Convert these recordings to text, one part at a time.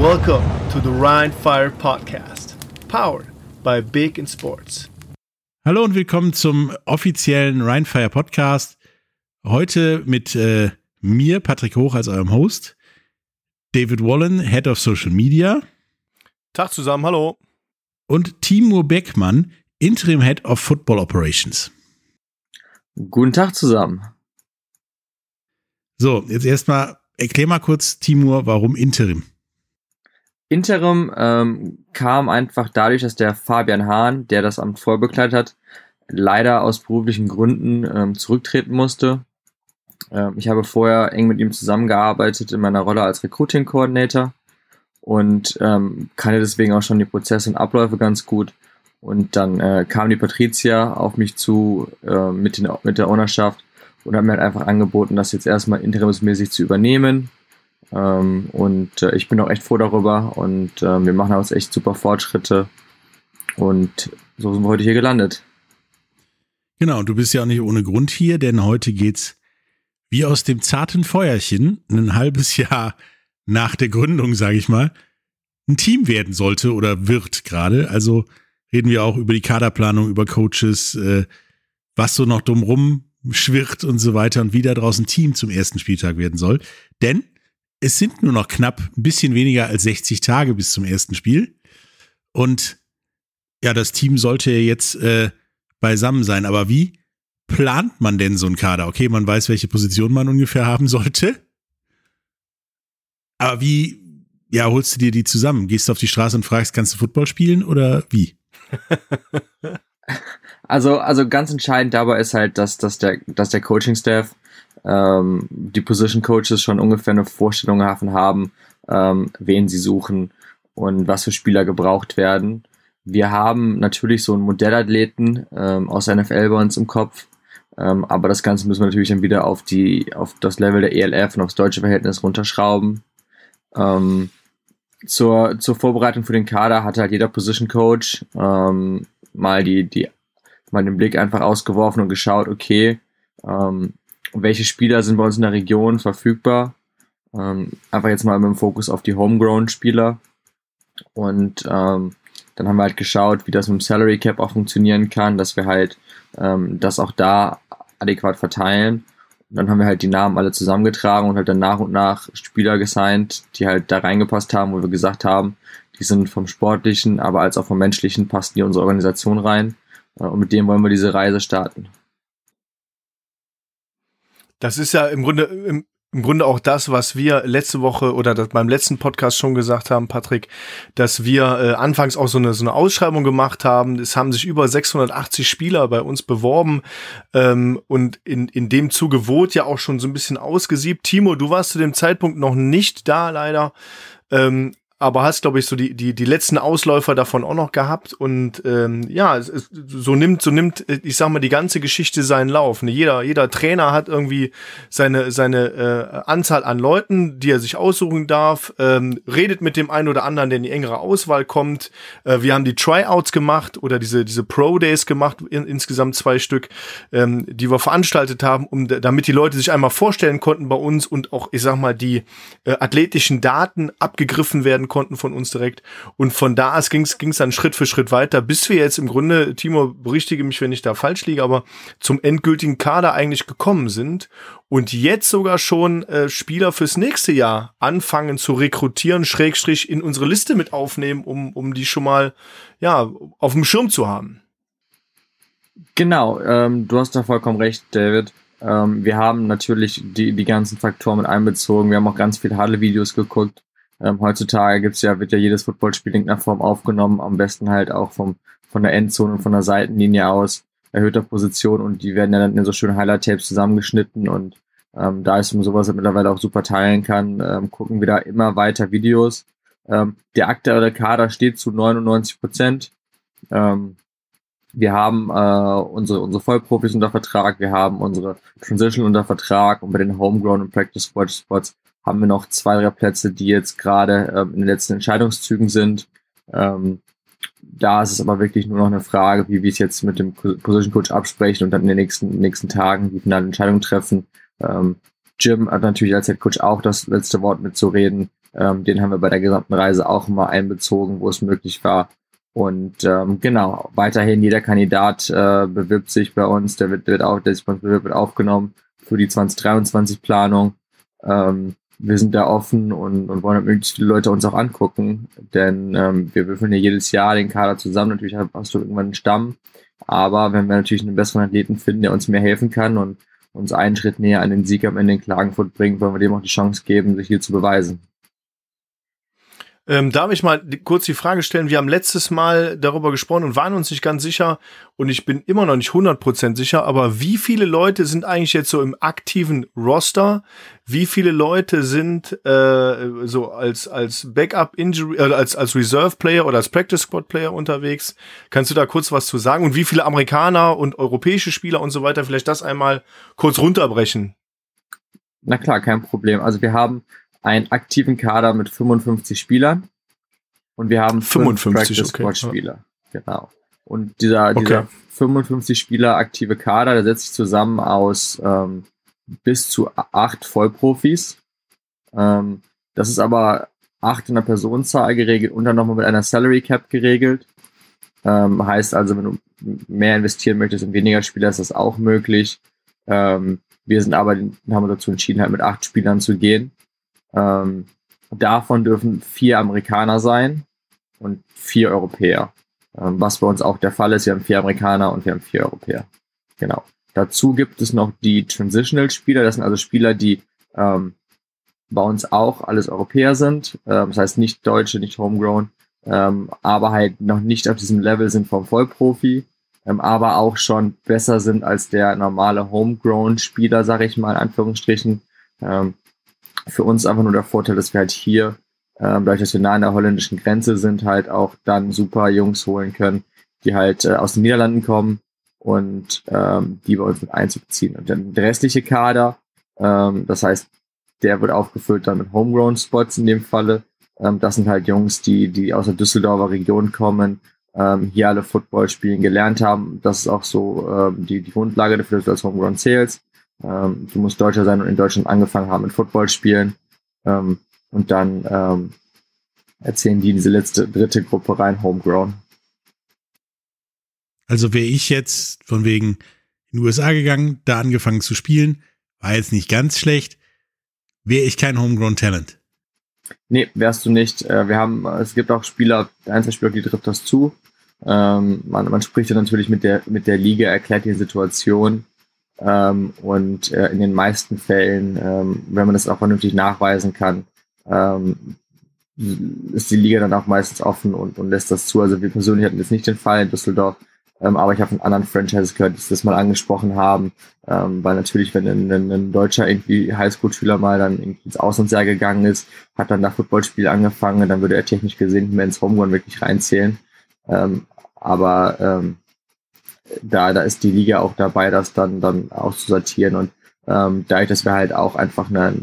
Welcome to the Rhine Fire Podcast, powered by Big in Sports. Hallo und willkommen zum offiziellen Rheinfire Podcast. Heute mit äh, mir, Patrick Hoch, als eurem Host, David Wallen, Head of Social Media. Tag zusammen, hallo. Und Timur Beckmann, Interim Head of Football Operations. Guten Tag zusammen. So, jetzt erstmal erklär mal kurz, Timur, warum Interim? Interim ähm, kam einfach dadurch, dass der Fabian Hahn, der das Amt vorher bekleidet hat, leider aus beruflichen Gründen ähm, zurücktreten musste. Ähm, ich habe vorher eng mit ihm zusammengearbeitet in meiner Rolle als Recruiting Coordinator und ähm, kannte deswegen auch schon die Prozesse und Abläufe ganz gut. Und dann äh, kam die Patricia auf mich zu äh, mit, den, mit der Ownerschaft und hat mir halt einfach angeboten, das jetzt erstmal interimsmäßig zu übernehmen. Ähm, und äh, ich bin auch echt froh darüber und äh, wir machen uns echt super Fortschritte. Und so sind wir heute hier gelandet. Genau, du bist ja auch nicht ohne Grund hier, denn heute geht's wie aus dem zarten Feuerchen, ein halbes Jahr nach der Gründung, sage ich mal, ein Team werden sollte oder wird gerade. Also reden wir auch über die Kaderplanung, über Coaches, äh, was so noch drumrum schwirrt und so weiter und wie da draußen Team zum ersten Spieltag werden soll. Denn es sind nur noch knapp ein bisschen weniger als 60 Tage bis zum ersten Spiel. Und ja, das Team sollte jetzt äh, beisammen sein. Aber wie plant man denn so einen Kader? Okay, man weiß, welche Position man ungefähr haben sollte. Aber wie, ja, holst du dir die zusammen? Gehst du auf die Straße und fragst, kannst du Football spielen oder wie? also, also ganz entscheidend dabei ist halt, dass, dass der, dass der Coaching-Staff, ähm, die Position Coaches schon ungefähr eine Vorstellung davon haben, ähm, wen sie suchen und was für Spieler gebraucht werden. Wir haben natürlich so einen Modellathleten ähm, aus der NFL bei uns im Kopf, ähm, aber das Ganze müssen wir natürlich dann wieder auf die, auf das Level der ELF und aufs deutsche Verhältnis runterschrauben. Ähm, zur, zur Vorbereitung für den Kader hatte halt jeder Position Coach ähm, mal die, die, mal den Blick einfach ausgeworfen und geschaut, okay, ähm, welche Spieler sind bei uns in der Region verfügbar? Ähm, einfach jetzt mal mit dem Fokus auf die Homegrown-Spieler. Und ähm, dann haben wir halt geschaut, wie das mit dem Salary Cap auch funktionieren kann, dass wir halt ähm, das auch da adäquat verteilen. Und dann haben wir halt die Namen alle zusammengetragen und halt dann nach und nach Spieler gesigned, die halt da reingepasst haben, wo wir gesagt haben, die sind vom Sportlichen, aber als auch vom Menschlichen passen die in unsere Organisation rein. Äh, und mit dem wollen wir diese Reise starten. Das ist ja im Grunde, im, im Grunde auch das, was wir letzte Woche oder das beim letzten Podcast schon gesagt haben, Patrick, dass wir äh, anfangs auch so eine, so eine Ausschreibung gemacht haben. Es haben sich über 680 Spieler bei uns beworben ähm, und in, in dem Zuge wurde ja auch schon so ein bisschen ausgesiebt. Timo, du warst zu dem Zeitpunkt noch nicht da, leider. Ähm, aber hast, glaube ich, so die, die, die letzten Ausläufer davon auch noch gehabt. Und ähm, ja, es, es, so nimmt, so nimmt, ich sag mal, die ganze Geschichte seinen Lauf. Ne? Jeder, jeder Trainer hat irgendwie seine, seine äh, Anzahl an Leuten, die er sich aussuchen darf, ähm, redet mit dem einen oder anderen, der in die engere Auswahl kommt. Äh, wir haben die Tryouts gemacht oder diese, diese Pro Days gemacht, in, insgesamt zwei Stück, ähm, die wir veranstaltet haben, um damit die Leute sich einmal vorstellen konnten bei uns und auch, ich sag mal, die äh, athletischen Daten abgegriffen werden konnten von uns direkt. Und von da aus ging es dann Schritt für Schritt weiter, bis wir jetzt im Grunde, Timo, berichtige mich, wenn ich da falsch liege, aber zum endgültigen Kader eigentlich gekommen sind und jetzt sogar schon äh, Spieler fürs nächste Jahr anfangen zu rekrutieren, Schrägstrich in unsere Liste mit aufnehmen, um, um die schon mal ja, auf dem Schirm zu haben. Genau, ähm, du hast da vollkommen recht, David. Ähm, wir haben natürlich die, die ganzen Faktoren mit einbezogen. Wir haben auch ganz viele Halle-Videos geguckt. Ähm, heutzutage gibt's ja, wird ja jedes Footballspiel in irgendeiner Form aufgenommen, am besten halt auch vom, von der Endzone und von der Seitenlinie aus, erhöhter Position und die werden ja dann in so schönen Highlight-Tapes zusammengeschnitten und ähm, da ist man sowas mittlerweile auch super teilen kann, ähm, gucken wir da immer weiter Videos. Ähm, der aktuelle Kader steht zu 99 Prozent. Ähm, wir haben äh, unsere, unsere Vollprofis unter Vertrag, wir haben unsere Transition unter Vertrag und bei den Homegrown und Practice Squad Spots haben wir noch zwei, drei Plätze, die jetzt gerade ähm, in den letzten Entscheidungszügen sind. Ähm, da ist es aber wirklich nur noch eine Frage, wie wir es jetzt mit dem Position Coach absprechen und dann in den nächsten, nächsten Tagen die finale Entscheidung treffen. Ähm, Jim hat natürlich als Head Coach auch das letzte Wort mitzureden. Ähm, den haben wir bei der gesamten Reise auch immer einbezogen, wo es möglich war. Und ähm, genau, weiterhin jeder Kandidat äh, bewirbt sich bei uns, der wird, wird auch, der sich bei uns bewirbt, wird aufgenommen für die 2023-Planung. Ähm, wir sind da offen und, und wollen möglichst viele Leute uns auch angucken, denn ähm, wir würfeln ja jedes Jahr den Kader zusammen. Natürlich hast du irgendwann einen Stamm, aber wenn wir natürlich einen besseren Athleten finden, der uns mehr helfen kann und uns einen Schritt näher an den Sieg am Ende in Klagenfurt bringt, wollen wir dem auch die Chance geben, sich hier zu beweisen. Ähm, darf ich mal kurz die Frage stellen? Wir haben letztes Mal darüber gesprochen und waren uns nicht ganz sicher und ich bin immer noch nicht 100% sicher, aber wie viele Leute sind eigentlich jetzt so im aktiven Roster? Wie viele Leute sind äh, so als, als Backup Injury, äh, als, als Reserve Player oder als Practice Squad Player unterwegs? Kannst du da kurz was zu sagen? Und wie viele Amerikaner und europäische Spieler und so weiter? Vielleicht das einmal kurz runterbrechen. Na klar, kein Problem. Also wir haben einen aktiven Kader mit 55 Spielern und wir haben 55 Practice okay. Spieler. Genau. Und dieser, okay. dieser 55 Spieler aktive Kader, der setzt sich zusammen aus ähm, bis zu acht Vollprofis. Ähm, das ist aber acht in der Personenzahl geregelt und dann nochmal mit einer Salary Cap geregelt. Ähm, heißt also, wenn du mehr investieren möchtest und weniger Spieler, ist das auch möglich. Ähm, wir sind aber, haben uns dazu entschieden, halt mit acht Spielern zu gehen. Ähm, davon dürfen vier Amerikaner sein und vier Europäer. Ähm, was bei uns auch der Fall ist. Wir haben vier Amerikaner und wir haben vier Europäer. Genau. Dazu gibt es noch die Transitional-Spieler. Das sind also Spieler, die ähm, bei uns auch alles Europäer sind. Ähm, das heißt nicht Deutsche, nicht Homegrown, ähm, aber halt noch nicht auf diesem Level sind vom Vollprofi, ähm, aber auch schon besser sind als der normale Homegrown-Spieler, sage ich mal in Anführungsstrichen. Ähm, für uns einfach nur der Vorteil, dass wir halt hier, ähm, dadurch, dass wir nah an der holländischen Grenze sind, halt auch dann super Jungs holen können, die halt äh, aus den Niederlanden kommen und ähm, die bei uns mit Einzug ziehen. Und dann der restliche Kader, ähm, das heißt, der wird aufgefüllt dann mit Homegrown-Spots in dem Falle. Ähm, das sind halt Jungs, die, die aus der Düsseldorfer Region kommen, ähm, hier alle Football spielen gelernt haben. Das ist auch so ähm, die, die Grundlage dafür, dass du als Homegrown zählst. Ähm, du musst Deutscher sein und in Deutschland angefangen haben mit Football spielen. Ähm, und dann ähm, erzählen die diese letzte, dritte Gruppe rein, Homegrown. Also wäre ich jetzt von wegen in die USA gegangen, da angefangen zu spielen, war jetzt nicht ganz schlecht, wäre ich kein Homegrown Talent. Nee, wärst du nicht. Äh, wir haben, es gibt auch Spieler, Einzelspieler, die trifft das zu. Ähm, man, man spricht ja natürlich mit der, mit der Liga, erklärt die Situation ähm, und äh, in den meisten Fällen, ähm, wenn man das auch vernünftig nachweisen kann, ähm, ist die Liga dann auch meistens offen und, und lässt das zu. Also wir persönlich hatten jetzt nicht den Fall in Düsseldorf, ähm, aber ich habe von anderen Franchises gehört, die das mal angesprochen haben, ähm, weil natürlich, wenn ein, ein, ein deutscher irgendwie Highschool-Schüler mal dann irgendwie ins Auslandsjahr gegangen ist, hat dann da Footballspiel angefangen, dann würde er technisch gesehen mehr ins Homegrown wirklich reinzählen. Ähm, aber da, da ist die Liga auch dabei, das dann, dann auszusortieren. Und ähm, dadurch, dass wir halt auch einfach eine,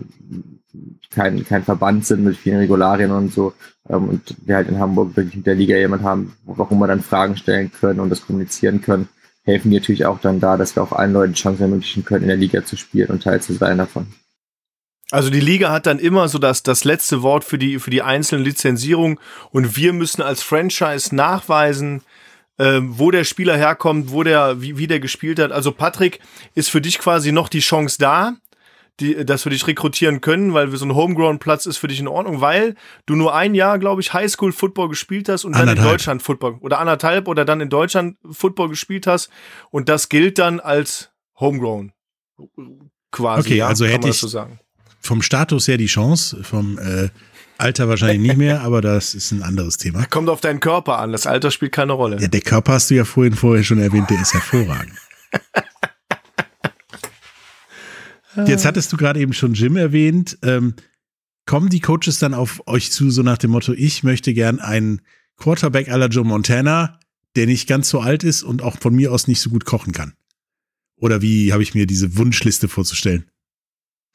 kein, kein Verband sind mit vielen Regularien und so ähm, und wir halt in Hamburg wirklich mit der Liga jemand haben, warum wir dann Fragen stellen können und das kommunizieren können, helfen die natürlich auch dann da, dass wir auch allen Leuten Chancen ermöglichen können, in der Liga zu spielen und Teil zu sein davon. Also die Liga hat dann immer so das, das letzte Wort für die, für die einzelnen Lizenzierungen und wir müssen als Franchise nachweisen, ähm, wo der Spieler herkommt, wo der, wie, wie der gespielt hat. Also Patrick, ist für dich quasi noch die Chance da, die, dass wir dich rekrutieren können, weil so ein Homegrown-Platz ist für dich in Ordnung, weil du nur ein Jahr, glaube ich, Highschool-Football gespielt hast und anderthalb. dann in Deutschland Football oder anderthalb oder dann in Deutschland Football gespielt hast und das gilt dann als Homegrown quasi. Okay, ja, also hätte ich so vom Status her die Chance, vom äh, Alter wahrscheinlich nicht mehr, aber das ist ein anderes Thema. Kommt auf deinen Körper an. Das Alter spielt keine Rolle. Ja, der Körper hast du ja vorhin vorher schon erwähnt, der ist hervorragend. Jetzt hattest du gerade eben schon Jim erwähnt. Ähm, kommen die Coaches dann auf euch zu, so nach dem Motto, ich möchte gern einen Quarterback à la Joe Montana, der nicht ganz so alt ist und auch von mir aus nicht so gut kochen kann? Oder wie habe ich mir diese Wunschliste vorzustellen?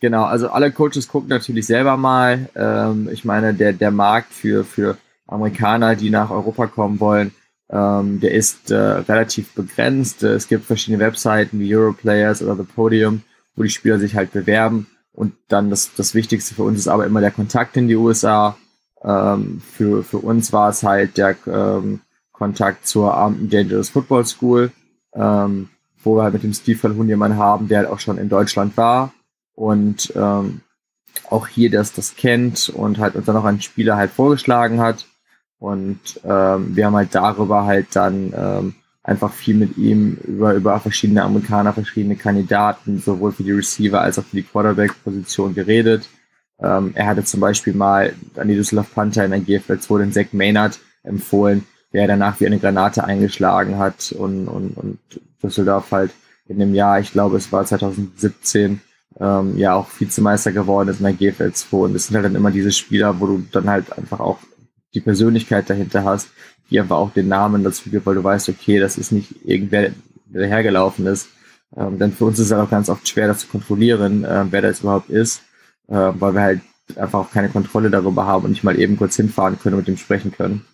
Genau, also alle Coaches gucken natürlich selber mal. Ähm, ich meine, der, der Markt für, für Amerikaner, die nach Europa kommen wollen, ähm, der ist äh, relativ begrenzt. Es gibt verschiedene Webseiten wie Europlayers oder The Podium, wo die Spieler sich halt bewerben. Und dann das, das Wichtigste für uns ist aber immer der Kontakt in die USA. Ähm, für, für uns war es halt der ähm, Kontakt zur Armton Dangerous Football School, ähm, wo wir halt mit dem Steve Calhoun jemanden haben, der halt auch schon in Deutschland war und ähm, auch hier das, das kennt und halt uns dann auch einen Spieler halt vorgeschlagen hat. Und ähm, wir haben halt darüber halt dann ähm, einfach viel mit ihm über, über verschiedene Amerikaner, verschiedene Kandidaten, sowohl für die Receiver als auch für die Quarterback-Position geredet. Ähm, er hatte zum Beispiel mal an die Düsseldorf Panther in der GFL 2 den Zach Maynard empfohlen, der danach wie eine Granate eingeschlagen hat und, und, und Düsseldorf halt in dem Jahr, ich glaube es war 2017, ähm, ja auch Vizemeister geworden ist in der GFL 2 und das sind halt dann immer diese Spieler, wo du dann halt einfach auch die Persönlichkeit dahinter hast, die einfach auch den Namen dazu gibt, weil du weißt, okay, das ist nicht irgendwer, der dahergelaufen ist. Ähm, denn für uns ist es halt auch ganz oft schwer, das zu kontrollieren, äh, wer das überhaupt ist, äh, weil wir halt einfach auch keine Kontrolle darüber haben und nicht mal eben kurz hinfahren können und mit ihm sprechen können.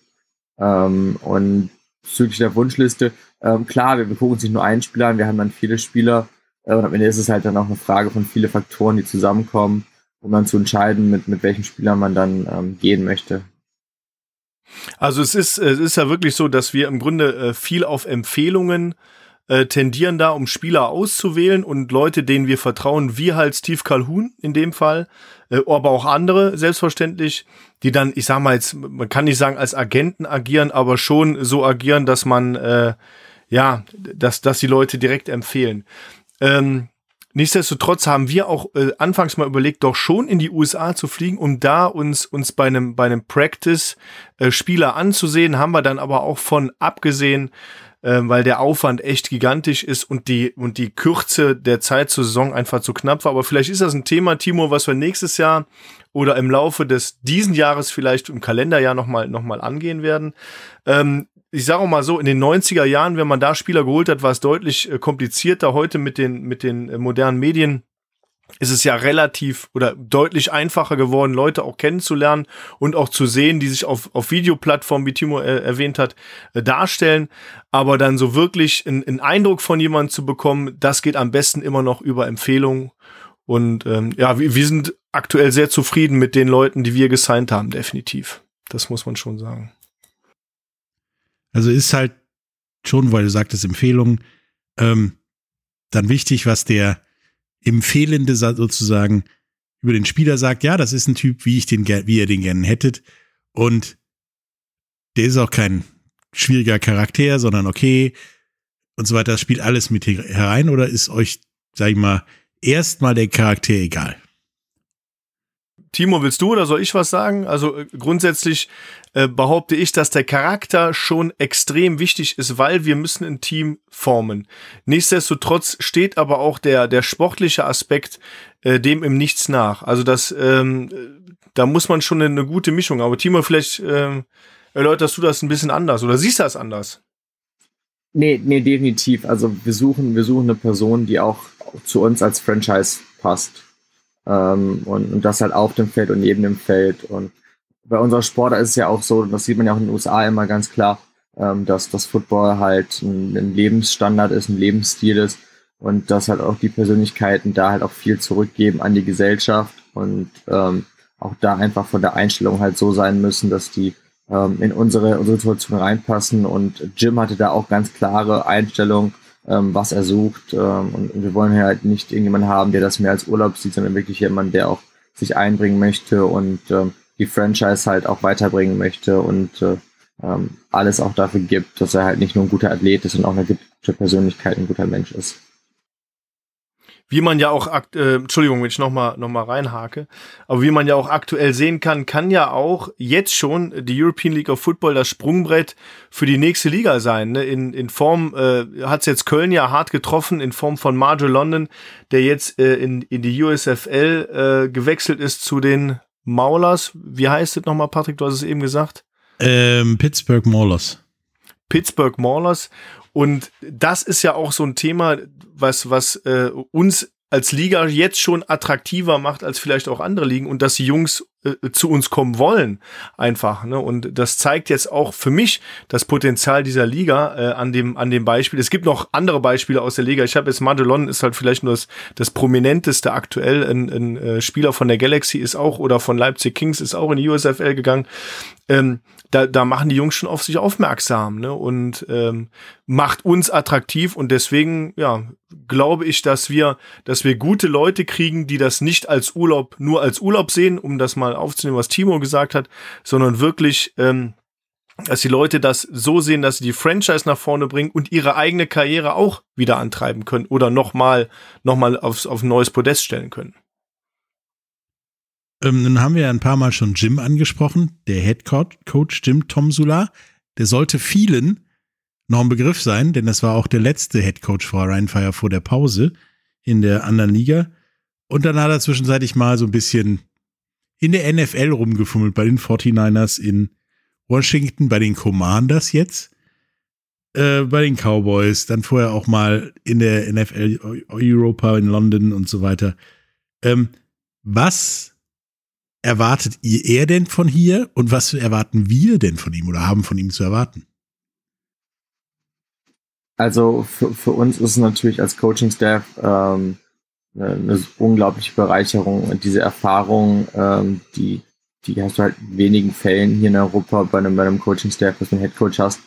Ähm, und bezüglich der Wunschliste, ähm, klar, wir, gucken uns nicht nur einen Spieler an, wir haben dann viele Spieler und am Ende ist es halt dann auch eine Frage von viele Faktoren, die zusammenkommen, um dann zu entscheiden, mit, mit welchen Spielern man dann ähm, gehen möchte. Also es ist, es ist ja wirklich so, dass wir im Grunde äh, viel auf Empfehlungen äh, tendieren da, um Spieler auszuwählen und Leute, denen wir vertrauen, wie halt Steve Calhoun in dem Fall, äh, aber auch andere, selbstverständlich, die dann, ich sag mal jetzt, man kann nicht sagen als Agenten agieren, aber schon so agieren, dass man, äh, ja, dass, dass die Leute direkt empfehlen. Ähm, Nichtsdestotrotz haben wir auch äh, anfangs mal überlegt, doch schon in die USA zu fliegen, um da uns uns bei einem bei einem Practice äh, Spieler anzusehen. Haben wir dann aber auch von abgesehen, äh, weil der Aufwand echt gigantisch ist und die und die Kürze der Zeit zur Saison einfach zu knapp war. Aber vielleicht ist das ein Thema, Timo, was wir nächstes Jahr oder im Laufe des diesen Jahres vielleicht im Kalenderjahr noch mal noch mal angehen werden. Ähm, ich sage mal so, in den 90er Jahren, wenn man da Spieler geholt hat, war es deutlich äh, komplizierter. Heute mit den, mit den äh, modernen Medien ist es ja relativ oder deutlich einfacher geworden, Leute auch kennenzulernen und auch zu sehen, die sich auf, auf Videoplattformen, wie Timo äh, erwähnt hat, äh, darstellen. Aber dann so wirklich einen Eindruck von jemandem zu bekommen, das geht am besten immer noch über Empfehlungen. Und ähm, ja, wir, wir sind aktuell sehr zufrieden mit den Leuten, die wir gesigned haben, definitiv. Das muss man schon sagen. Also ist halt schon, weil du sagtest Empfehlungen, ähm, dann wichtig, was der Empfehlende sozusagen über den Spieler sagt, ja, das ist ein Typ, wie ich den, wie ihr den gerne hättet. Und der ist auch kein schwieriger Charakter, sondern okay und so weiter. Das spielt alles mit herein oder ist euch, sag ich mal, erstmal der Charakter egal? Timo, willst du oder soll ich was sagen? Also äh, grundsätzlich äh, behaupte ich, dass der Charakter schon extrem wichtig ist, weil wir müssen ein Team formen. Nichtsdestotrotz steht aber auch der, der sportliche Aspekt äh, dem im Nichts nach. Also das, ähm, da muss man schon eine, eine gute Mischung. Aber Timo, vielleicht ähm, erläuterst du das ein bisschen anders oder siehst das anders? Nee, nee, definitiv. Also wir suchen, wir suchen eine Person, die auch zu uns als Franchise passt. Ähm, und, und das halt auf dem Feld und neben dem Feld. Und bei unserer Sportart ist es ja auch so, das sieht man ja auch in den USA immer ganz klar, ähm, dass das Football halt ein, ein, Lebensstandard ist, ein Lebensstil ist und dass halt auch die Persönlichkeiten da halt auch viel zurückgeben an die Gesellschaft und ähm, auch da einfach von der Einstellung halt so sein müssen, dass die ähm, in unsere, unsere Situation reinpassen und Jim hatte da auch ganz klare Einstellungen ähm, was er sucht. Ähm, und, wir wollen halt nicht irgendjemanden haben, der das mehr als Urlaub sieht, sondern wirklich jemand, der auch sich einbringen möchte und ähm, die Franchise halt auch weiterbringen möchte und äh, ähm, alles auch dafür gibt, dass er halt nicht nur ein guter Athlet ist, sondern auch eine gute Persönlichkeit, ein guter Mensch ist wie man ja auch, äh, Entschuldigung, wenn ich nochmal noch mal reinhake, aber wie man ja auch aktuell sehen kann, kann ja auch jetzt schon die European League of Football das Sprungbrett für die nächste Liga sein. Ne? In, in Form, äh, hat es jetzt Köln ja hart getroffen, in Form von Marjo London, der jetzt äh, in, in die USFL äh, gewechselt ist zu den Maulers. Wie heißt es nochmal, Patrick? Du hast es eben gesagt. Ähm, Pittsburgh Maulers. Pittsburgh Maulers. Und das ist ja auch so ein Thema, was, was äh, uns als Liga jetzt schon attraktiver macht als vielleicht auch andere Ligen und dass die Jungs äh, zu uns kommen wollen, einfach. Ne? Und das zeigt jetzt auch für mich das Potenzial dieser Liga äh, an dem an dem Beispiel. Es gibt noch andere Beispiele aus der Liga. Ich habe jetzt Madelon ist halt vielleicht nur das, das prominenteste aktuell. Ein, ein äh, Spieler von der Galaxy ist auch oder von Leipzig Kings ist auch in die USFL gegangen. Ähm, da, da machen die Jungs schon auf sich aufmerksam ne? und ähm, macht uns attraktiv und deswegen ja glaube ich, dass wir, dass wir gute Leute kriegen, die das nicht als Urlaub nur als Urlaub sehen, um das mal aufzunehmen, was Timo gesagt hat, sondern wirklich ähm, dass die Leute das so sehen, dass sie die Franchise nach vorne bringen und ihre eigene Karriere auch wieder antreiben können oder nochmal noch mal aufs, auf ein neues Podest stellen können. Ähm, nun haben wir ja ein paar Mal schon Jim angesprochen, der Head Coach Jim Tomsula. Der sollte vielen noch ein Begriff sein, denn das war auch der letzte Head Coach vor Rheinfire vor der Pause in der anderen Liga. Und dann hat er zwischenzeitlich mal so ein bisschen in der NFL rumgefummelt, bei den 49ers in Washington, bei den Commanders jetzt, äh, bei den Cowboys, dann vorher auch mal in der NFL Europa in London und so weiter. Ähm, was erwartet ihr er denn von hier und was erwarten wir denn von ihm oder haben von ihm zu erwarten? Also für, für uns ist es natürlich als Coaching-Staff ähm, eine, unglaubliche Bereicherung diese Erfahrung, ähm, die, die hast du halt in wenigen Fällen hier in Europa bei einem, bei einem Coaching-Staff, dass du einen Headcoach hast,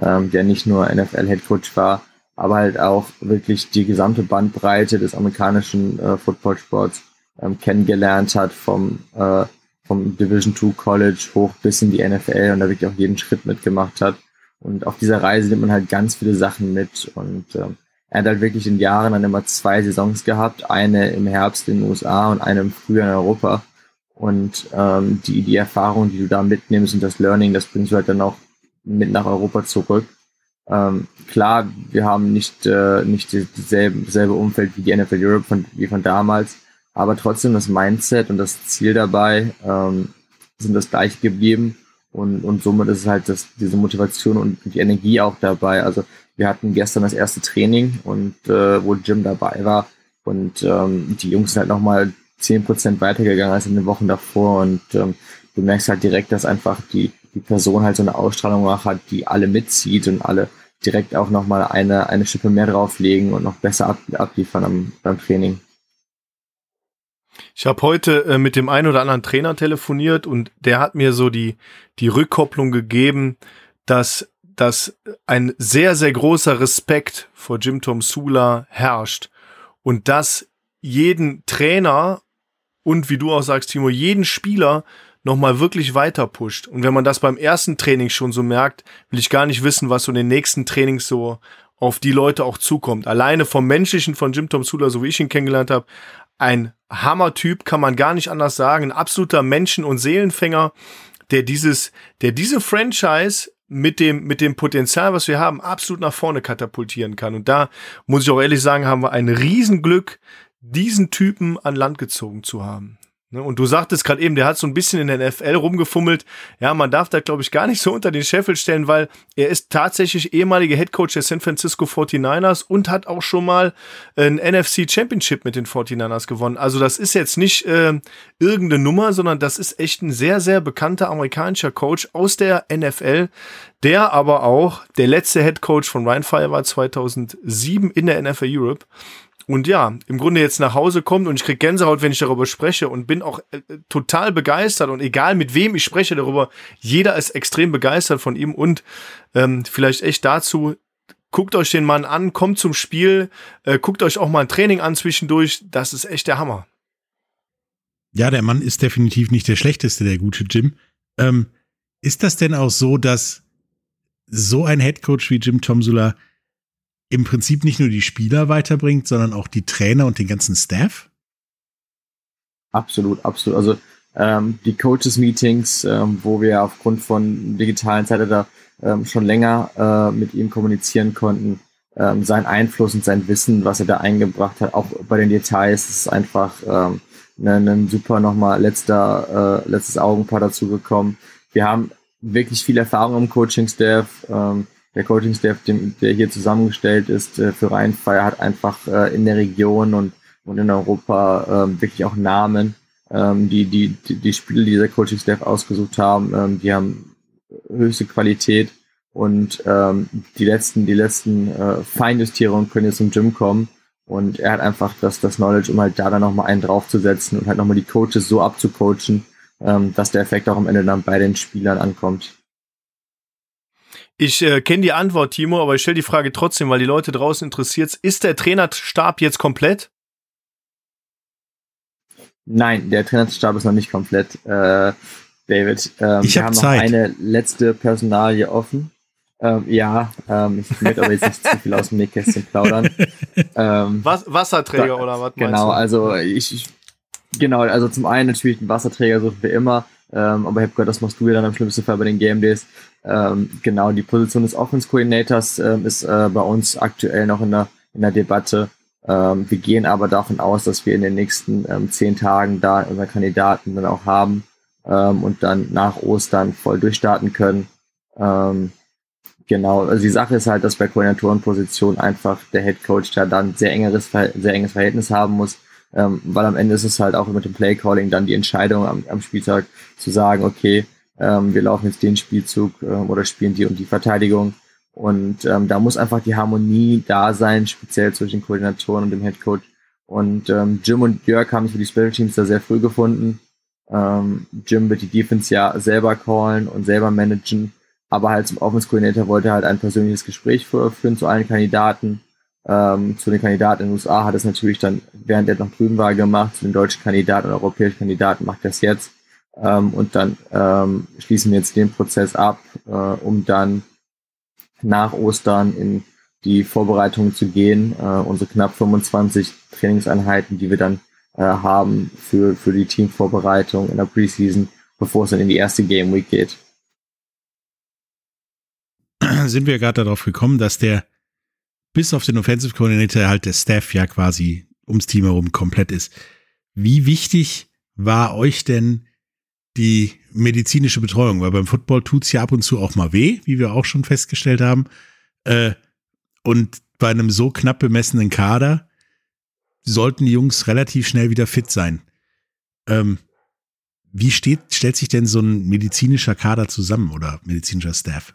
ähm, der nicht nur NFL-Headcoach war, aber halt auch wirklich die gesamte Bandbreite des amerikanischen äh, Footballsports ähm, kennengelernt hat, vom, äh, vom Division 2 College hoch bis in die NFL und da wirklich auch jeden Schritt mitgemacht hat. Und auf dieser Reise nimmt man halt ganz viele Sachen mit und ähm, er hat halt wirklich in Jahren dann immer zwei Saisons gehabt, eine im Herbst in den USA und eine im Frühjahr in Europa. Und ähm, die, die Erfahrung, die du da mitnimmst und das Learning, das bringst du halt dann auch mit nach Europa zurück. Ähm, klar, wir haben nicht, äh, nicht dieselbe, dasselbe Umfeld wie die NFL Europe von, wie von damals, aber trotzdem das Mindset und das Ziel dabei ähm, sind das gleiche geblieben und, und somit ist halt das, diese Motivation und die Energie auch dabei. Also wir hatten gestern das erste Training und äh, wo Jim dabei war und ähm, die Jungs sind halt nochmal zehn Prozent weitergegangen als in den Wochen davor und ähm, du merkst halt direkt, dass einfach die, die Person halt so eine Ausstrahlung hat, die alle mitzieht und alle direkt auch nochmal eine, eine Schippe mehr drauflegen und noch besser ab, abliefern am, beim Training. Ich habe heute äh, mit dem einen oder anderen Trainer telefoniert und der hat mir so die, die Rückkopplung gegeben, dass, dass ein sehr, sehr großer Respekt vor Jim Tom Sula herrscht und dass jeden Trainer und wie du auch sagst, Timo, jeden Spieler nochmal wirklich weiter pusht. Und wenn man das beim ersten Training schon so merkt, will ich gar nicht wissen, was so in den nächsten Trainings so auf die Leute auch zukommt. Alleine vom Menschlichen von Jim Tom Sula, so wie ich ihn kennengelernt habe, ein Hammertyp, kann man gar nicht anders sagen, ein absoluter Menschen- und Seelenfänger, der dieses, der diese Franchise mit dem, mit dem Potenzial, was wir haben, absolut nach vorne katapultieren kann. Und da muss ich auch ehrlich sagen, haben wir ein Riesenglück, diesen Typen an Land gezogen zu haben. Ne, und du sagtest gerade eben, der hat so ein bisschen in der NFL rumgefummelt. Ja, man darf da, glaube ich, gar nicht so unter den Scheffel stellen, weil er ist tatsächlich ehemaliger Headcoach der San Francisco 49ers und hat auch schon mal ein NFC Championship mit den 49ers gewonnen. Also das ist jetzt nicht äh, irgendeine Nummer, sondern das ist echt ein sehr, sehr bekannter amerikanischer Coach aus der NFL, der aber auch der letzte Headcoach von Ryan Fire war 2007 in der NFL Europe und ja, im Grunde jetzt nach Hause kommt und ich krieg Gänsehaut, wenn ich darüber spreche und bin auch äh, total begeistert und egal mit wem ich spreche darüber, jeder ist extrem begeistert von ihm und ähm, vielleicht echt dazu, guckt euch den Mann an, kommt zum Spiel, äh, guckt euch auch mal ein Training an zwischendurch, das ist echt der Hammer. Ja, der Mann ist definitiv nicht der schlechteste, der gute Jim. Ähm, ist das denn auch so, dass so ein Headcoach wie Jim Tomsula im Prinzip nicht nur die Spieler weiterbringt, sondern auch die Trainer und den ganzen Staff? Absolut, absolut. Also ähm, die Coaches-Meetings, ähm, wo wir aufgrund von digitalen Zeitalter ähm, schon länger äh, mit ihm kommunizieren konnten, ähm, sein Einfluss und sein Wissen, was er da eingebracht hat, auch bei den Details, ist einfach ähm, ein, ein super nochmal letzter, äh, letztes Augenpaar dazu gekommen. Wir haben wirklich viel Erfahrung im Coaching-Staff. Ähm, der Coaching-Staff, der hier zusammengestellt ist äh, für Rheinfire, hat einfach äh, in der Region und, und in Europa äh, wirklich auch Namen. Ähm, die, die, die, Spiele, die der Coaching-Staff ausgesucht haben, ähm, die haben höchste Qualität und ähm, die letzten, die letzten äh, Feinjustierungen können jetzt zum Gym kommen. Und er hat einfach das, das Knowledge, um halt da dann nochmal einen draufzusetzen und halt nochmal die Coaches so abzucoachen, ähm, dass der Effekt auch am Ende dann bei den Spielern ankommt. Ich äh, kenne die Antwort, Timo, aber ich stelle die Frage trotzdem, weil die Leute draußen interessiert. Ist der Trainerstab jetzt komplett? Nein, der Trainerstab ist noch nicht komplett, äh, David. Ähm, ich wir hab haben Zeit. noch eine letzte Personalie offen. Ähm, ja, ähm, ich möchte aber jetzt nicht zu viel aus dem Nähkästchen plaudern. Ähm, Was, Wasserträger Da- oder was Genau, meinst also ich, ich genau, also zum einen natürlich den Wasserträger suchen wir immer, ähm, aber ich habe gehört, das machst du ja dann am schlimmsten Fall bei den Game Days. Ähm, genau, die Position des Offense Coordinators ähm, ist äh, bei uns aktuell noch in der, in der Debatte. Ähm, wir gehen aber davon aus, dass wir in den nächsten ähm, zehn Tagen da unsere Kandidaten dann auch haben ähm, und dann nach Ostern voll durchstarten können. Ähm, Genau, also die Sache ist halt, dass bei Koordinatorenposition einfach der Head Coach da dann sehr engeres, sehr enges Verhältnis haben muss, ähm, weil am Ende ist es halt auch mit dem Play Calling dann die Entscheidung am, am Spieltag zu sagen, okay, ähm, wir laufen jetzt den Spielzug ähm, oder spielen die und die Verteidigung und ähm, da muss einfach die Harmonie da sein, speziell zwischen den Koordinatoren und dem Head Coach. Und ähm, Jim und Jörg haben sich für die Special Teams da sehr früh gefunden. Ähm, Jim wird die Defense ja selber callen und selber managen aber halt zum Offense Coordinator wollte er halt ein persönliches Gespräch führen zu allen Kandidaten. Ähm, zu den Kandidaten in den USA hat es natürlich dann, während er noch drüben war, gemacht. Zu den deutschen Kandidaten und europäischen Kandidaten macht er es jetzt. Ähm, und dann ähm, schließen wir jetzt den Prozess ab, äh, um dann nach Ostern in die Vorbereitungen zu gehen. Äh, unsere knapp 25 Trainingseinheiten, die wir dann äh, haben für, für die Teamvorbereitung in der Preseason, bevor es dann in die erste Game Week geht. sind wir gerade darauf gekommen, dass der bis auf den Offensive Coordinator halt der Staff ja quasi ums Team herum komplett ist. Wie wichtig war euch denn die medizinische Betreuung? Weil beim Football tut's ja ab und zu auch mal weh, wie wir auch schon festgestellt haben. Äh, und bei einem so knapp bemessenen Kader sollten die Jungs relativ schnell wieder fit sein. Ähm, wie steht, stellt sich denn so ein medizinischer Kader zusammen oder medizinischer Staff?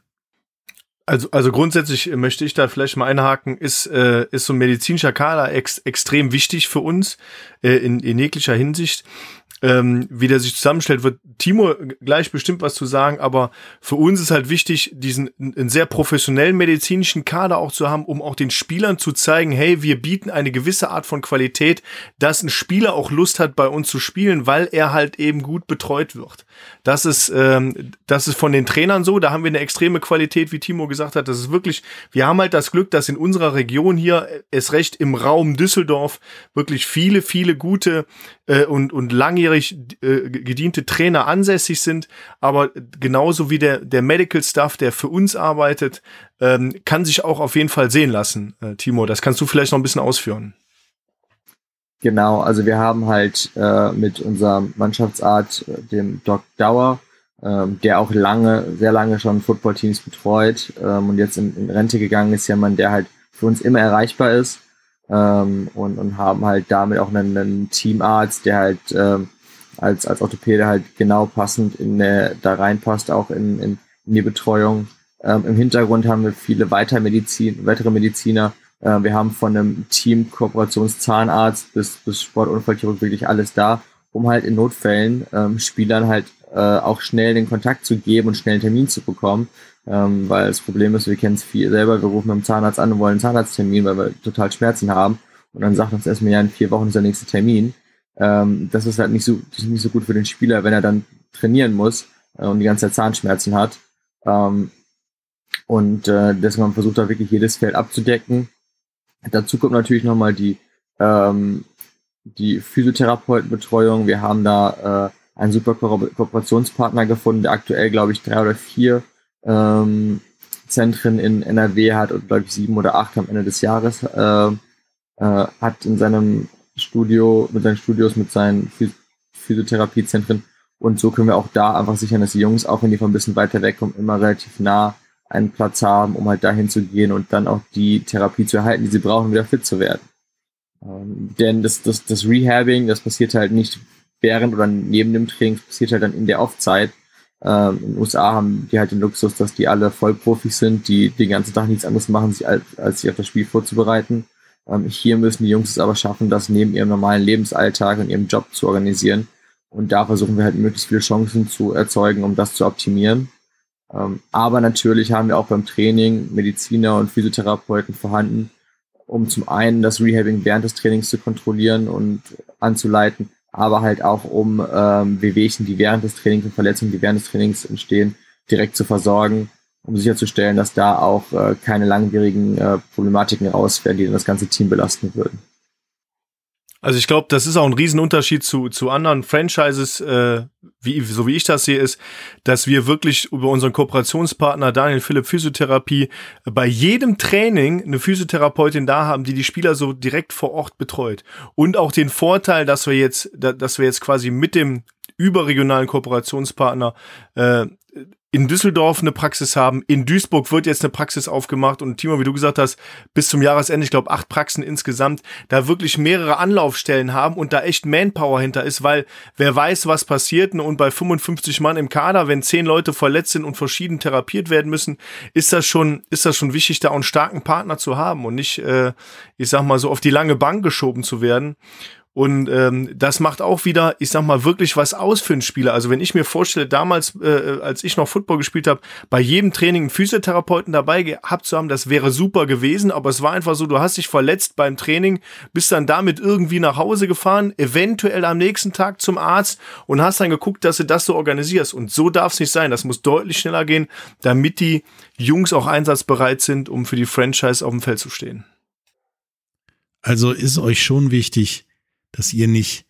Also, also grundsätzlich möchte ich da vielleicht mal einhaken, ist, äh, ist so ein medizinischer Kader ex, extrem wichtig für uns äh, in, in jeglicher Hinsicht. Ähm, wie der sich zusammenstellt, wird Timo gleich bestimmt was zu sagen, aber für uns ist halt wichtig, diesen einen sehr professionellen medizinischen Kader auch zu haben, um auch den Spielern zu zeigen, hey, wir bieten eine gewisse Art von Qualität, dass ein Spieler auch Lust hat, bei uns zu spielen, weil er halt eben gut betreut wird. Das ist, ähm, das ist von den Trainern so, da haben wir eine extreme Qualität, wie Timo gesagt hat. Das ist wirklich, wir haben halt das Glück, dass in unserer Region hier, es recht im Raum Düsseldorf, wirklich viele, viele gute äh, und, und langjährig äh, gediente Trainer ansässig sind. Aber genauso wie der, der Medical Staff, der für uns arbeitet, ähm, kann sich auch auf jeden Fall sehen lassen, äh, Timo. Das kannst du vielleicht noch ein bisschen ausführen. Genau, also wir haben halt äh, mit unserem Mannschaftsart, äh, dem Doc Dauer, ähm, der auch lange, sehr lange schon Footballteams betreut ähm, und jetzt in, in Rente gegangen ist, jemand, der halt für uns immer erreichbar ist ähm, und, und haben halt damit auch einen, einen Teamarzt, der halt ähm, als, als Orthopäde halt genau passend in der, da reinpasst, auch in, in, in die Betreuung. Ähm, Im Hintergrund haben wir viele weitere, Medizin, weitere Mediziner, äh, wir haben von einem Team Kooperationszahnarzt bis, bis Sportunfallchirurg wirklich alles da, um halt in Notfällen ähm, Spielern halt äh, auch schnell den Kontakt zu geben und schnell einen Termin zu bekommen. Ähm, weil das Problem ist, wir kennen es viel selber, wir rufen beim Zahnarzt an und wollen einen Zahnarzttermin, weil wir total Schmerzen haben. Und dann sagt uns erstmal, ja, in vier Wochen ist der nächste Termin. Ähm, das ist halt nicht so, nicht so gut für den Spieler, wenn er dann trainieren muss äh, und die ganze Zeit Zahnschmerzen hat. Ähm, und äh, deswegen versucht, da wirklich jedes Feld abzudecken. Dazu kommt natürlich nochmal die, ähm, die Physiotherapeutenbetreuung. Wir haben da äh, einen super Ko Kooperationspartner gefunden, der aktuell, glaube ich, drei oder vier ähm, Zentren in NRW hat und, glaube ich, sieben oder acht am Ende des Jahres äh, äh, hat in seinem Studio, mit seinen Studios, mit seinen Phys Physiotherapiezentren. Und so können wir auch da einfach sichern, dass die Jungs, auch wenn die von ein bisschen weiter wegkommen, immer relativ nah einen Platz haben, um halt dahin zu gehen und dann auch die Therapie zu erhalten, die sie brauchen, um wieder fit zu werden. Ähm, denn das, das, das Rehabbing, das passiert halt nicht während oder neben dem Training passiert halt dann in der Off-Zeit. Ähm, in den USA haben die halt den Luxus, dass die alle Vollprofis sind, die den ganzen Tag nichts anderes machen, als, als sich auf das Spiel vorzubereiten. Ähm, hier müssen die Jungs es aber schaffen, das neben ihrem normalen Lebensalltag und ihrem Job zu organisieren. Und da versuchen wir halt möglichst viele Chancen zu erzeugen, um das zu optimieren. Ähm, aber natürlich haben wir auch beim Training Mediziner und Physiotherapeuten vorhanden, um zum einen das Rehabbing während des Trainings zu kontrollieren und anzuleiten, aber halt auch um ähm, Wehwehchen, die während des Trainings und Verletzungen, die während des Trainings entstehen, direkt zu versorgen, um sicherzustellen, dass da auch äh, keine langwierigen äh, Problematiken raus werden, die dann das ganze Team belasten würden. Also ich glaube, das ist auch ein Riesenunterschied zu, zu anderen Franchises, äh, wie, so wie ich das sehe, ist, dass wir wirklich über unseren Kooperationspartner Daniel Philipp Physiotherapie bei jedem Training eine Physiotherapeutin da haben, die die Spieler so direkt vor Ort betreut. Und auch den Vorteil, dass wir jetzt, dass wir jetzt quasi mit dem überregionalen Kooperationspartner äh, in Düsseldorf eine Praxis haben. In Duisburg wird jetzt eine Praxis aufgemacht und Timo, wie du gesagt hast, bis zum Jahresende, ich glaube, acht Praxen insgesamt, da wirklich mehrere Anlaufstellen haben und da echt Manpower hinter ist, weil wer weiß, was passiert und bei 55 Mann im Kader, wenn zehn Leute verletzt sind und verschieden therapiert werden müssen, ist das schon, ist das schon wichtig, da auch einen starken Partner zu haben und nicht, äh, ich sag mal so, auf die lange Bank geschoben zu werden. Und ähm, das macht auch wieder, ich sag mal, wirklich was aus für einen Spieler. Also wenn ich mir vorstelle, damals, äh, als ich noch Football gespielt habe, bei jedem Training einen Physiotherapeuten dabei gehabt zu haben, das wäre super gewesen. Aber es war einfach so, du hast dich verletzt beim Training, bist dann damit irgendwie nach Hause gefahren, eventuell am nächsten Tag zum Arzt und hast dann geguckt, dass du das so organisierst. Und so darf es nicht sein. Das muss deutlich schneller gehen, damit die Jungs auch einsatzbereit sind, um für die Franchise auf dem Feld zu stehen. Also ist euch schon wichtig, dass ihr nicht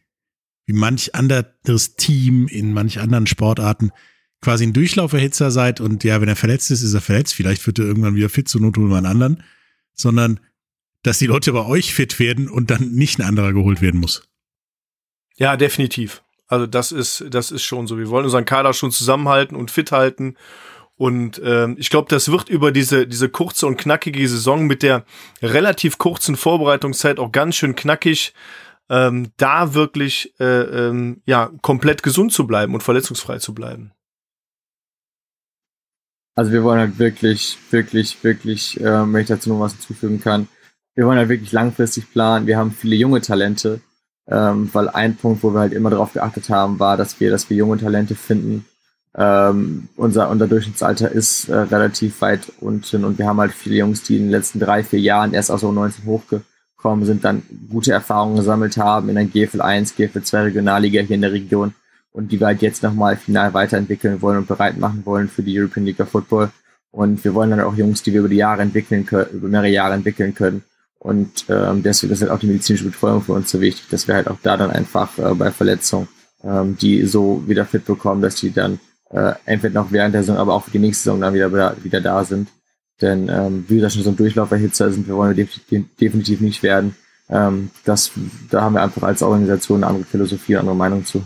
wie manch anderes Team in manch anderen Sportarten quasi ein Durchlauferhitzer seid und ja, wenn er verletzt ist, ist er verletzt. Vielleicht wird er irgendwann wieder fit, zur Not holen wir einen anderen. Sondern, dass die Leute bei euch fit werden und dann nicht ein anderer geholt werden muss. Ja, definitiv. Also das ist, das ist schon so. Wir wollen unseren Kader schon zusammenhalten und fit halten. Und ähm, ich glaube, das wird über diese, diese kurze und knackige Saison mit der relativ kurzen Vorbereitungszeit auch ganz schön knackig ähm, da wirklich äh, ähm, ja komplett gesund zu bleiben und verletzungsfrei zu bleiben. Also wir wollen halt wirklich, wirklich, wirklich, äh, wenn ich dazu noch was hinzufügen kann, wir wollen halt wirklich langfristig planen. Wir haben viele junge Talente, ähm, weil ein Punkt, wo wir halt immer darauf geachtet haben, war, dass wir, dass wir junge Talente finden. Ähm, unser, unser Durchschnittsalter ist äh, relativ weit unten und wir haben halt viele Jungs, die in den letzten drei, vier Jahren erst aus U19 hochge gekommen sind, dann gute Erfahrungen gesammelt haben in der GFL 1, GFL 2 Regionalliga hier in der Region und die wir halt jetzt nochmal final weiterentwickeln wollen und bereit machen wollen für die European League of Football. Und wir wollen dann auch Jungs, die wir über die Jahre entwickeln können, über mehrere Jahre entwickeln können. Und ähm, deswegen ist halt auch die medizinische Betreuung für uns so wichtig, dass wir halt auch da dann einfach äh, bei Verletzungen ähm, die so wieder fit bekommen, dass die dann äh, entweder noch während der Saison, aber auch für die nächste Saison dann wieder, wieder da sind. Denn ähm, wie gesagt, schon so ein Durchlauferhitzer sind wir wollen wir definitiv nicht werden. Ähm, das, da haben wir einfach als Organisation eine andere Philosophie, eine andere Meinung zu.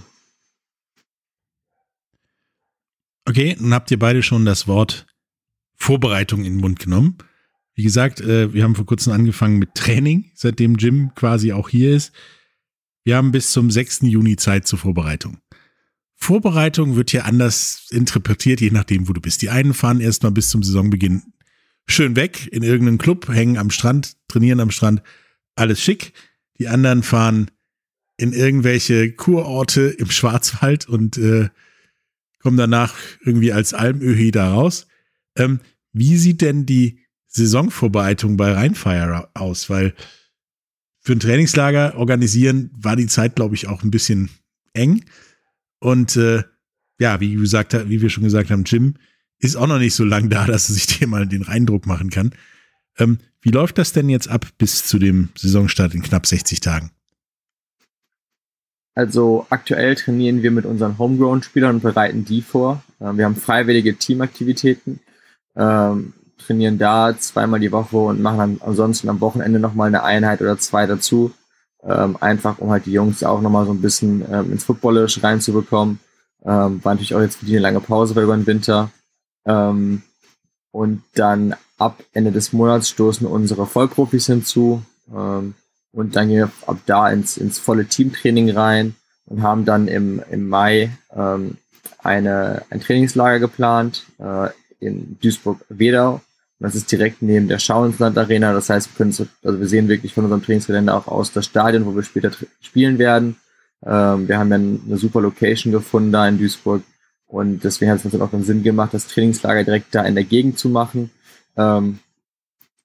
Okay, nun habt ihr beide schon das Wort Vorbereitung in den Mund genommen. Wie gesagt, äh, wir haben vor kurzem angefangen mit Training, seitdem Jim quasi auch hier ist. Wir haben bis zum 6. Juni Zeit zur Vorbereitung. Vorbereitung wird hier anders interpretiert, je nachdem, wo du bist. Die einen fahren erstmal bis zum Saisonbeginn schön weg in irgendeinen Club, hängen am Strand, trainieren am Strand, alles schick. Die anderen fahren in irgendwelche Kurorte im Schwarzwald und äh, kommen danach irgendwie als Almöhi da raus. Ähm, wie sieht denn die Saisonvorbereitung bei Rheinfire aus? Weil für ein Trainingslager organisieren war die Zeit, glaube ich, auch ein bisschen eng. Und äh, ja, wie gesagt, wie wir schon gesagt haben, Jim ist auch noch nicht so lang da, dass er sich dir mal den Eindruck machen kann. Ähm, wie läuft das denn jetzt ab bis zu dem Saisonstart in knapp 60 Tagen? Also aktuell trainieren wir mit unseren Homegrown-Spielern und bereiten die vor. Ähm, wir haben freiwillige Teamaktivitäten, ähm, trainieren da zweimal die Woche und machen ansonsten am Wochenende nochmal eine Einheit oder zwei dazu. Ähm, einfach um halt die Jungs auch nochmal so ein bisschen ins Footballisch reinzubekommen. War natürlich auch jetzt für die eine lange Pause weil über den Winter. Ähm, und dann ab Ende des Monats stoßen unsere Vollprofis hinzu. Ähm, und dann gehen wir ab da ins, ins volle Teamtraining rein. und haben dann im, im Mai ähm, eine, ein Trainingslager geplant äh, in Duisburg-Wedau. Das ist direkt neben der Schauensland Arena. Das heißt, wir, können, also wir sehen wirklich von unserem Trainingsgelände auch aus das Stadion, wo wir später spielen werden. Ähm, wir haben dann eine super Location gefunden da in Duisburg. Und deswegen hat es uns dann auch den Sinn gemacht, das Trainingslager direkt da in der Gegend zu machen. Ähm,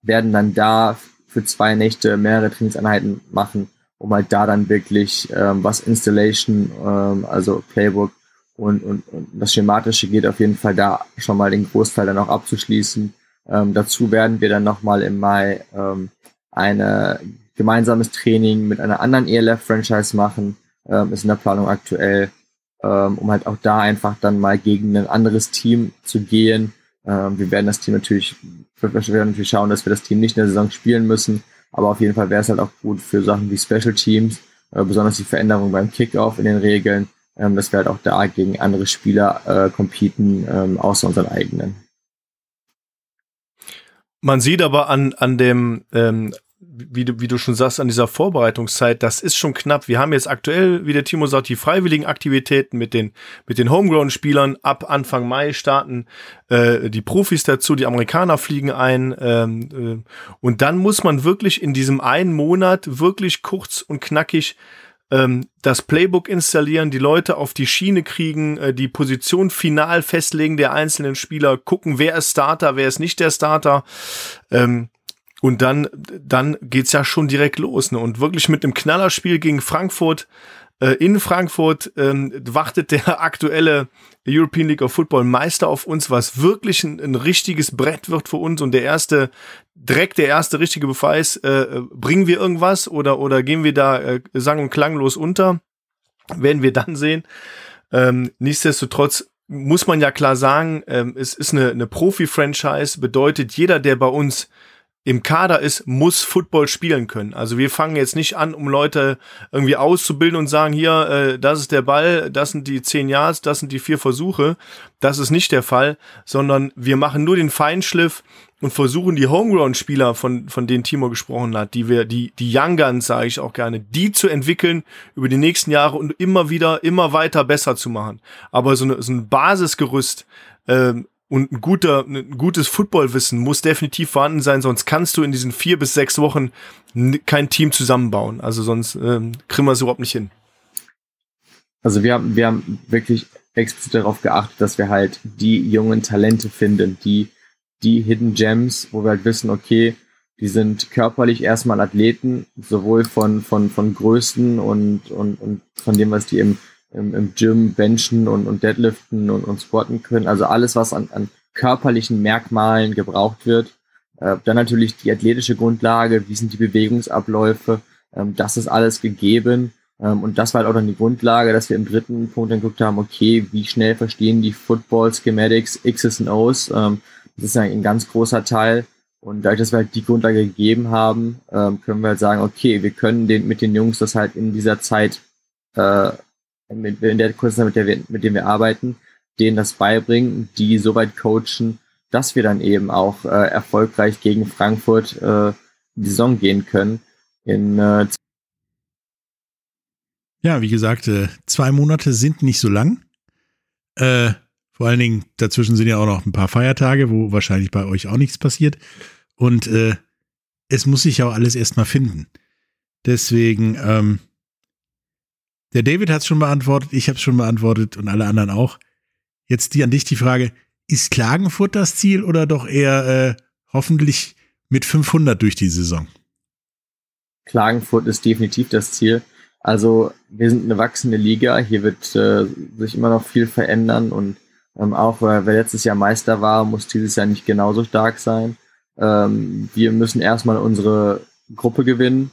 werden dann da für zwei Nächte mehrere Trainingseinheiten machen, um halt da dann wirklich ähm, was Installation, ähm, also Playbook und, und, und das Schematische geht auf jeden Fall da schon mal den Großteil dann auch abzuschließen. Ähm, dazu werden wir dann nochmal im Mai ähm, ein gemeinsames Training mit einer anderen ELF-Franchise machen, ähm, ist in der Planung aktuell, ähm, um halt auch da einfach dann mal gegen ein anderes Team zu gehen. Ähm, wir werden das Team natürlich, wir werden natürlich schauen, dass wir das Team nicht in der Saison spielen müssen, aber auf jeden Fall wäre es halt auch gut für Sachen wie Special Teams, äh, besonders die Veränderung beim Kickoff in den Regeln, ähm, dass wir halt auch da gegen andere Spieler äh, competen, ähm, außer unseren eigenen. Man sieht aber an, an dem, ähm, wie du, wie du schon sagst, an dieser Vorbereitungszeit, das ist schon knapp. Wir haben jetzt aktuell, wie der Timo sagt, die freiwilligen Aktivitäten mit den, mit den Homegrown-Spielern. Ab Anfang Mai starten äh, die Profis dazu, die Amerikaner fliegen ein. Ähm, äh, und dann muss man wirklich in diesem einen Monat wirklich kurz und knackig ähm, das Playbook installieren, die Leute auf die Schiene kriegen, äh, die Position final festlegen der einzelnen Spieler, gucken, wer ist Starter, wer ist nicht der Starter. Ähm, und dann, dann geht's ja schon direkt los. Ne? Und wirklich mit einem Knallerspiel gegen Frankfurt, äh, in Frankfurt, ähm, wartet der aktuelle European League of Football Meister auf uns, was wirklich ein, ein richtiges Brett wird für uns und der erste, direkt der erste richtige Beweis, äh, bringen wir irgendwas oder, oder gehen wir da äh, sang- und klanglos unter? Werden wir dann sehen. Ähm, nichtsdestotrotz muss man ja klar sagen, ähm, es ist eine, eine Profi-Franchise, bedeutet jeder, der bei uns im Kader ist, muss Football spielen können. Also wir fangen jetzt nicht an, um Leute irgendwie auszubilden und sagen, hier, äh, das ist der Ball, das sind die zehn Yards, das sind die vier Versuche. Das ist nicht der Fall, sondern wir machen nur den Feinschliff und versuchen die Homegrown-Spieler, von, von denen Timo gesprochen hat, die wir, die, die Young Guns, sage ich auch gerne, die zu entwickeln über die nächsten Jahre und immer wieder, immer weiter besser zu machen. Aber so, eine, so ein Basisgerüst, ähm, und ein, guter, ein gutes Footballwissen muss definitiv vorhanden sein, sonst kannst du in diesen vier bis sechs Wochen kein Team zusammenbauen. Also sonst ähm, kriegen wir es überhaupt nicht hin. Also wir haben, wir haben wirklich explizit darauf geachtet, dass wir halt die jungen Talente finden, die, die Hidden Gems, wo wir halt wissen, okay, die sind körperlich erstmal Athleten, sowohl von, von, von Größen und, und, und von dem, was die im im, im Gym benchen und, und deadliften und, und squatten können. Also alles, was an, an körperlichen Merkmalen gebraucht wird. Äh, dann natürlich die athletische Grundlage, wie sind die Bewegungsabläufe, ähm, das ist alles gegeben. Ähm, und das war halt auch dann die Grundlage, dass wir im dritten Punkt dann geguckt haben, okay, wie schnell verstehen die Football Schematics X's und O's. Ähm, das ist ja ein ganz großer Teil. Und dadurch, dass wir halt die Grundlage gegeben haben, ähm, können wir halt sagen, okay, wir können den, mit den Jungs das halt in dieser Zeit äh, in der Kurse, mit, der wir, mit dem wir arbeiten, denen das beibringen, die so weit coachen, dass wir dann eben auch äh, erfolgreich gegen Frankfurt äh, die Saison gehen können. In, äh ja, wie gesagt, äh, zwei Monate sind nicht so lang. Äh, vor allen Dingen dazwischen sind ja auch noch ein paar Feiertage, wo wahrscheinlich bei euch auch nichts passiert. Und äh, es muss sich auch alles erstmal finden. Deswegen, ähm, der David hat es schon beantwortet, ich habe es schon beantwortet und alle anderen auch. Jetzt die an dich die Frage, ist Klagenfurt das Ziel oder doch eher äh, hoffentlich mit 500 durch die Saison? Klagenfurt ist definitiv das Ziel. Also wir sind eine wachsende Liga, hier wird äh, sich immer noch viel verändern und ähm, auch äh, wer letztes Jahr Meister war, muss dieses Jahr nicht genauso stark sein. Ähm, wir müssen erstmal unsere Gruppe gewinnen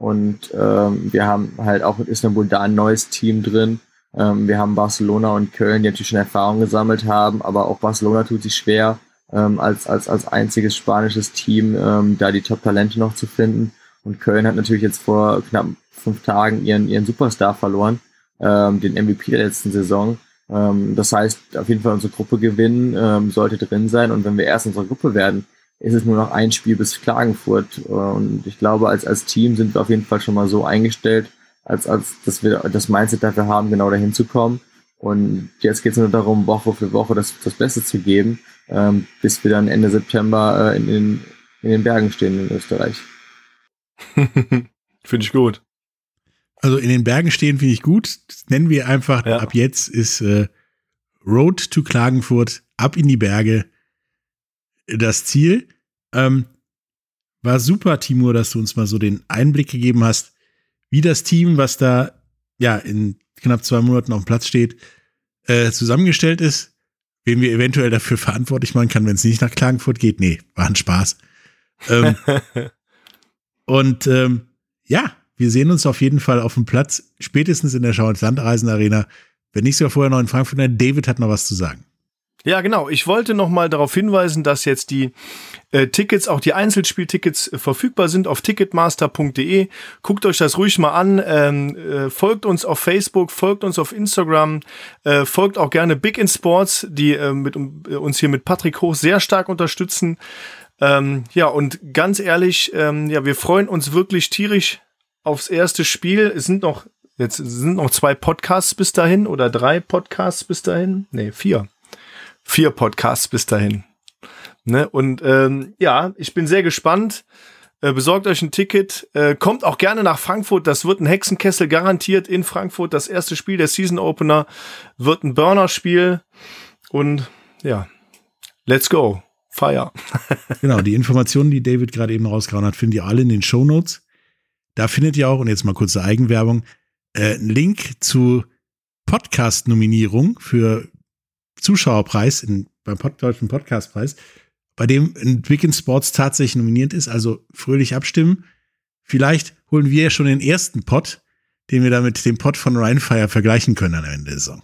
und ähm, wir haben halt auch mit Istanbul da ein neues Team drin. Ähm, wir haben Barcelona und Köln, die natürlich schon Erfahrung gesammelt haben, aber auch Barcelona tut sich schwer, ähm, als, als, als einziges spanisches Team ähm, da die Top-Talente noch zu finden. Und Köln hat natürlich jetzt vor knapp fünf Tagen ihren, ihren Superstar verloren, ähm, den MVP der letzten Saison. Ähm, das heißt, auf jeden Fall unsere Gruppe gewinnen ähm, sollte drin sein. Und wenn wir erst unsere Gruppe werden, ist es nur noch ein Spiel bis Klagenfurt. Und ich glaube, als, als Team sind wir auf jeden Fall schon mal so eingestellt, als, als dass wir das Mindset dafür haben, genau dahin zu kommen. Und jetzt geht es nur darum, Woche für Woche das, das Beste zu geben, ähm, bis wir dann Ende September äh, in, in, in den Bergen stehen in Österreich. Finde ich gut. Also in den Bergen stehen finde ich gut. Das nennen wir einfach, ja. ab jetzt ist äh, Road to Klagenfurt, ab in die Berge das Ziel. Ähm, war super, Timur, dass du uns mal so den Einblick gegeben hast, wie das Team, was da ja in knapp zwei Monaten auf dem Platz steht, äh, zusammengestellt ist, wen wir eventuell dafür verantwortlich machen kann, wenn es nicht nach Klagenfurt geht. Nee, war ein Spaß. Ähm, und ähm, ja, wir sehen uns auf jeden Fall auf dem Platz, spätestens in der Schau ins Landreisen Arena. Wenn nicht sogar vorher noch in Frankfurt, David hat noch was zu sagen. Ja, genau. Ich wollte noch mal darauf hinweisen, dass jetzt die äh, Tickets, auch die Einzelspieltickets äh, verfügbar sind auf ticketmaster.de. Guckt euch das ruhig mal an. Ähm, äh, folgt uns auf Facebook, folgt uns auf Instagram, äh, folgt auch gerne Big in Sports, die äh, mit, äh, uns hier mit Patrick Hoch sehr stark unterstützen. Ähm, ja, und ganz ehrlich, ähm, ja, wir freuen uns wirklich tierisch aufs erste Spiel. Es sind noch, jetzt sind noch zwei Podcasts bis dahin oder drei Podcasts bis dahin. Nee, vier vier Podcasts bis dahin. Ne? Und ähm, ja, ich bin sehr gespannt. Äh, besorgt euch ein Ticket. Äh, kommt auch gerne nach Frankfurt. Das wird ein Hexenkessel garantiert in Frankfurt. Das erste Spiel der Season Opener wird ein Burner-Spiel. Und ja, let's go. Fire. genau, die Informationen, die David gerade eben rausgehauen hat, findet ihr alle in den Show Notes. Da findet ihr auch, und jetzt mal kurze Eigenwerbung, äh, einen Link zu Podcast-Nominierung für Zuschauerpreis in, beim Pod Deutschen Podcastpreis, bei dem Big Sports tatsächlich nominiert ist. Also fröhlich abstimmen. Vielleicht holen wir ja schon den ersten Pod, den wir da mit dem Pod von Rheinfire vergleichen können am Ende der Saison.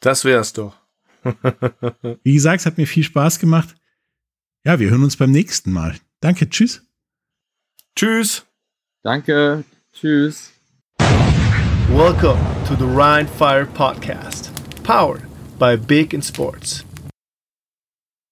Das wär's doch. Wie gesagt, es hat mir viel Spaß gemacht. Ja, wir hören uns beim nächsten Mal. Danke, tschüss. Tschüss. Danke, tschüss. Welcome to the Rhine Fire Podcast, powered by Big in Sports.